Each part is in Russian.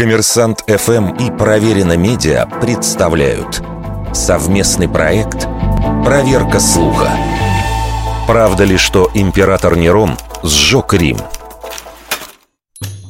Коммерсант ФМ и Проверено Медиа представляют совместный проект «Проверка слуха». Правда ли, что император Нерон сжег Рим?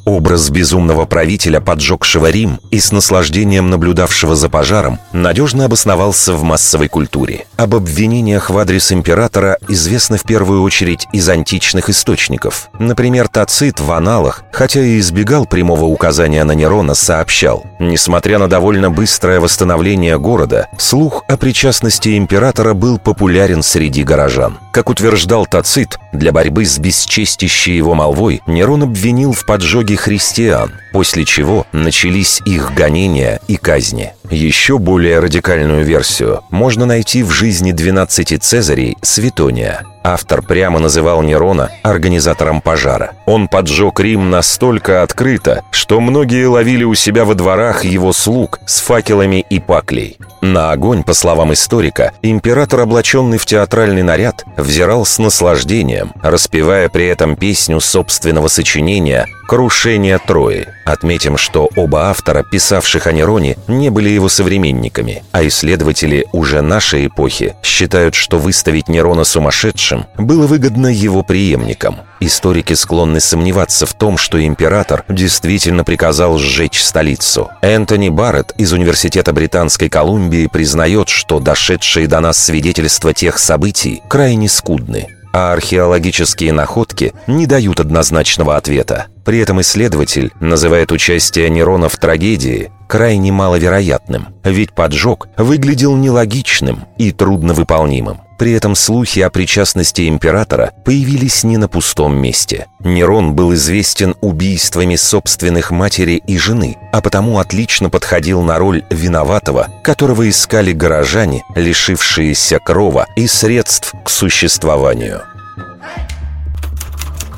Образ безумного правителя, поджегшего Рим и с наслаждением наблюдавшего за пожаром, надежно обосновался в массовой культуре. Об обвинениях в адрес императора известно в первую очередь из античных источников. Например, Тацит в аналах, хотя и избегал прямого указания на Нерона, сообщал, несмотря на довольно быстрое восстановление города, слух о причастности императора был популярен среди горожан. Как утверждал Тацит, для борьбы с бесчестящей его молвой Нерон обвинил в поджоге христиан, после чего начались их гонения и казни. Еще более радикальную версию можно найти в жизни 12 Цезарей Светония. Автор прямо называл Нерона организатором пожара. Он поджег Рим настолько открыто, что многие ловили у себя во дворах его слуг с факелами и паклей. На огонь, по словам историка, император, облаченный в театральный наряд, взирал с наслаждением, распевая при этом песню собственного сочинения «Крушение Трои». Отметим, что оба автора, писавших о Нероне, не были его современниками, а исследователи уже нашей эпохи считают, что выставить Нерона сумасшедшим было выгодно его преемникам. Историки склонны сомневаться в том, что император действительно приказал сжечь столицу. Энтони Барретт из Университета Британской Колумбии признает, что дошедшие до нас свидетельства тех событий крайне скудны а археологические находки не дают однозначного ответа. При этом исследователь называет участие Нерона в трагедии крайне маловероятным, ведь поджог выглядел нелогичным и трудновыполнимым. При этом слухи о причастности императора появились не на пустом месте. Нерон был известен убийствами собственных матери и жены, а потому отлично подходил на роль виноватого, которого искали горожане, лишившиеся крова и средств к существованию.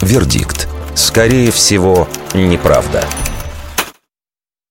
Вердикт. Скорее всего, неправда.